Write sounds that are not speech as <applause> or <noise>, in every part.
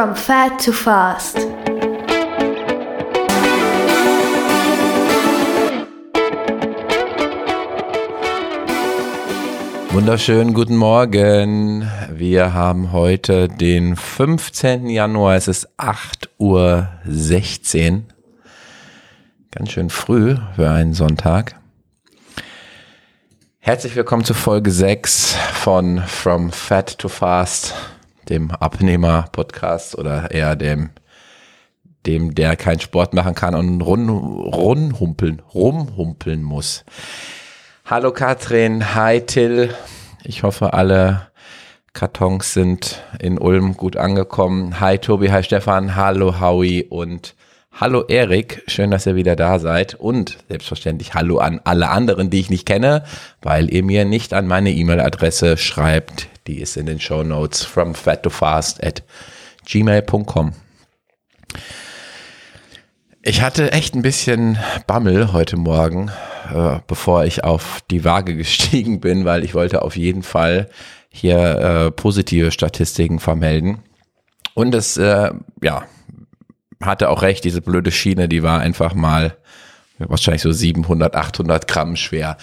From Fat to Fast. Wunderschönen guten Morgen. Wir haben heute den 15. Januar. Es ist 8.16 Uhr. Ganz schön früh für einen Sonntag. Herzlich willkommen zu Folge 6 von From Fat to Fast, dem Abnehmer-Podcast oder eher dem, dem, der keinen Sport machen kann und run, runhumpeln, rumhumpeln muss. Hallo Katrin, hi Till. Ich hoffe, alle Kartons sind in Ulm gut angekommen. Hi Tobi, hi Stefan, hallo Howie und hallo Erik. Schön, dass ihr wieder da seid. Und selbstverständlich hallo an alle anderen, die ich nicht kenne, weil ihr mir nicht an meine E-Mail-Adresse schreibt. Die ist in den Show Notes from fat to fast at gmail.com. Ich hatte echt ein bisschen Bammel heute Morgen, äh, bevor ich auf die Waage <laughs> gestiegen bin, weil ich wollte auf jeden Fall hier äh, positive Statistiken vermelden. Und es, äh, ja, hatte auch recht, diese blöde Schiene, die war einfach mal wahrscheinlich so 700, 800 Gramm schwer.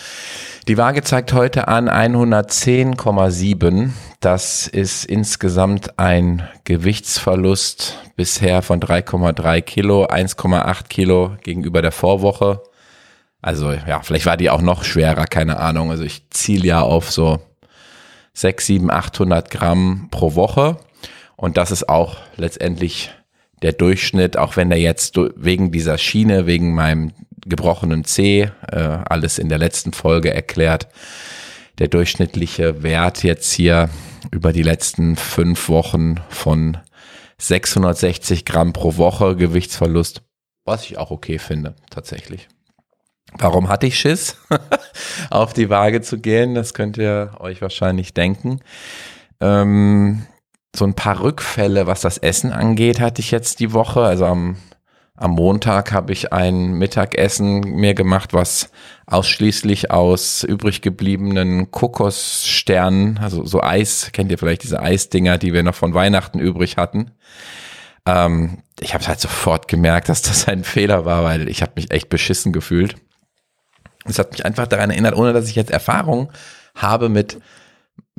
Die Waage zeigt heute an 110,7. Das ist insgesamt ein Gewichtsverlust bisher von 3,3 Kilo, 1,8 Kilo gegenüber der Vorwoche. Also ja, vielleicht war die auch noch schwerer, keine Ahnung. Also ich ziele ja auf so 6, 7, 800 Gramm pro Woche. Und das ist auch letztendlich der Durchschnitt, auch wenn der jetzt wegen dieser Schiene, wegen meinem gebrochenen C, äh, alles in der letzten Folge erklärt, der durchschnittliche Wert jetzt hier über die letzten fünf Wochen von 660 Gramm pro Woche Gewichtsverlust, was ich auch okay finde, tatsächlich. Warum hatte ich Schiss, <laughs> auf die Waage zu gehen? Das könnt ihr euch wahrscheinlich denken. Ähm, so ein paar Rückfälle, was das Essen angeht, hatte ich jetzt die Woche. Also am, am Montag habe ich ein Mittagessen mir gemacht, was ausschließlich aus übrig gebliebenen Kokossternen, also so Eis, kennt ihr vielleicht diese Eisdinger, die wir noch von Weihnachten übrig hatten. Ähm, ich habe halt sofort gemerkt, dass das ein Fehler war, weil ich habe mich echt beschissen gefühlt. Es hat mich einfach daran erinnert, ohne dass ich jetzt Erfahrung habe mit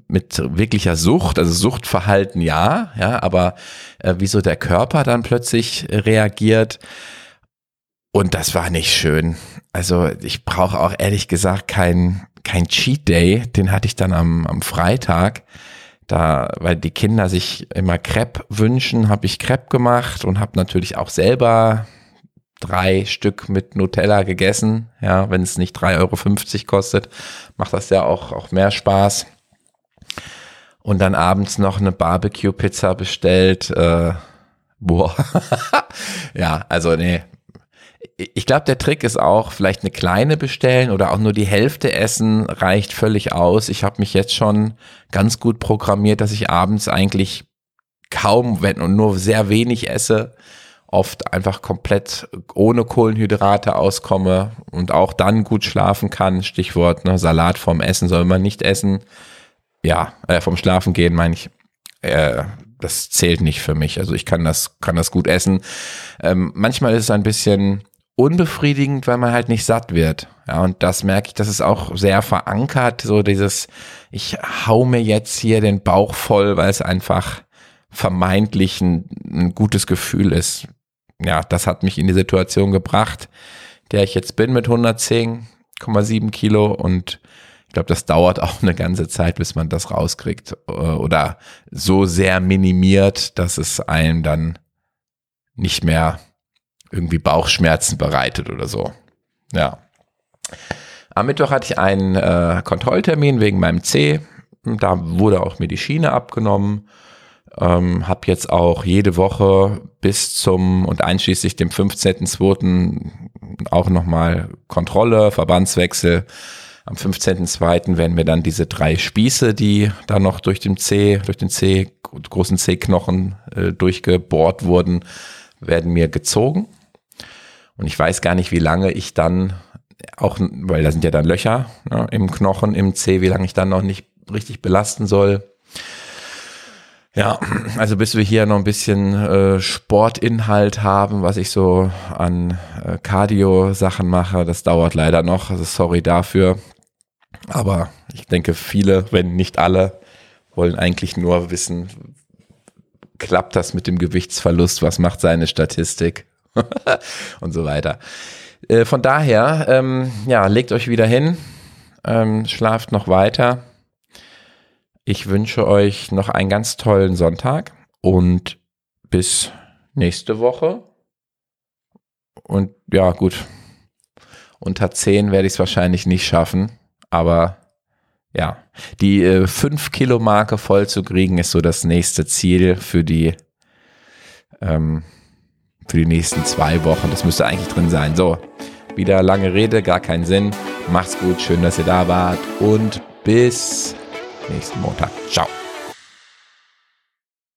mit wirklicher Sucht, also Suchtverhalten ja, ja, aber äh, wie so der Körper dann plötzlich reagiert. Und das war nicht schön. Also ich brauche auch ehrlich gesagt kein, kein Cheat Day. Den hatte ich dann am, am Freitag. Da, weil die Kinder sich immer Crepe wünschen, habe ich Crepe gemacht und habe natürlich auch selber drei Stück mit Nutella gegessen. Ja, wenn es nicht 3,50 Euro kostet, macht das ja auch, auch mehr Spaß und dann abends noch eine Barbecue-Pizza bestellt. Äh, boah. <laughs> ja, also nee. Ich glaube, der Trick ist auch, vielleicht eine kleine bestellen oder auch nur die Hälfte essen reicht völlig aus. Ich habe mich jetzt schon ganz gut programmiert, dass ich abends eigentlich kaum, wenn und nur sehr wenig esse, oft einfach komplett ohne Kohlenhydrate auskomme und auch dann gut schlafen kann. Stichwort ne, Salat vorm Essen soll man nicht essen ja, äh, vom Schlafen gehen meine ich, äh, das zählt nicht für mich. Also ich kann das, kann das gut essen. Ähm, manchmal ist es ein bisschen unbefriedigend, weil man halt nicht satt wird. Ja, und das merke ich, das ist auch sehr verankert, so dieses, ich hau mir jetzt hier den Bauch voll, weil es einfach vermeintlich ein, ein gutes Gefühl ist. Ja, das hat mich in die Situation gebracht, der ich jetzt bin mit 110,7 Kilo und ich glaube, das dauert <laughs> auch eine ganze Zeit, bis man das rauskriegt äh, oder so sehr minimiert, dass es einem dann nicht mehr irgendwie Bauchschmerzen bereitet oder so. Ja. Am Mittwoch hatte ich einen äh, Kontrolltermin wegen meinem C. Da wurde auch mir die Schiene abgenommen. Ähm, habe jetzt auch jede Woche bis zum und einschließlich dem 15.02. auch nochmal Kontrolle, Verbandswechsel am 15.02. werden mir dann diese drei Spieße, die da noch durch den C, durch den C, großen C-Knochen äh, durchgebohrt wurden, werden mir gezogen. Und ich weiß gar nicht, wie lange ich dann auch, weil da sind ja dann Löcher ne, im Knochen, im C, wie lange ich dann noch nicht richtig belasten soll. Ja, also bis wir hier noch ein bisschen äh, Sportinhalt haben, was ich so an äh, Cardio-Sachen mache, das dauert leider noch. Also sorry dafür. Aber ich denke, viele, wenn nicht alle, wollen eigentlich nur wissen, klappt das mit dem Gewichtsverlust, was macht seine Statistik <laughs> und so weiter. Äh, von daher, ähm, ja, legt euch wieder hin, ähm, schlaft noch weiter. Ich wünsche euch noch einen ganz tollen Sonntag und bis nächste Woche. Und ja, gut, unter 10 werde ich es wahrscheinlich nicht schaffen, aber ja, die 5 äh, voll zu kriegen ist so das nächste Ziel für die ähm, für die nächsten zwei Wochen. Das müsste eigentlich drin sein. So, wieder lange Rede, gar keinen Sinn. Macht's gut, schön, dass ihr da wart und bis nächsten Montag. Ciao.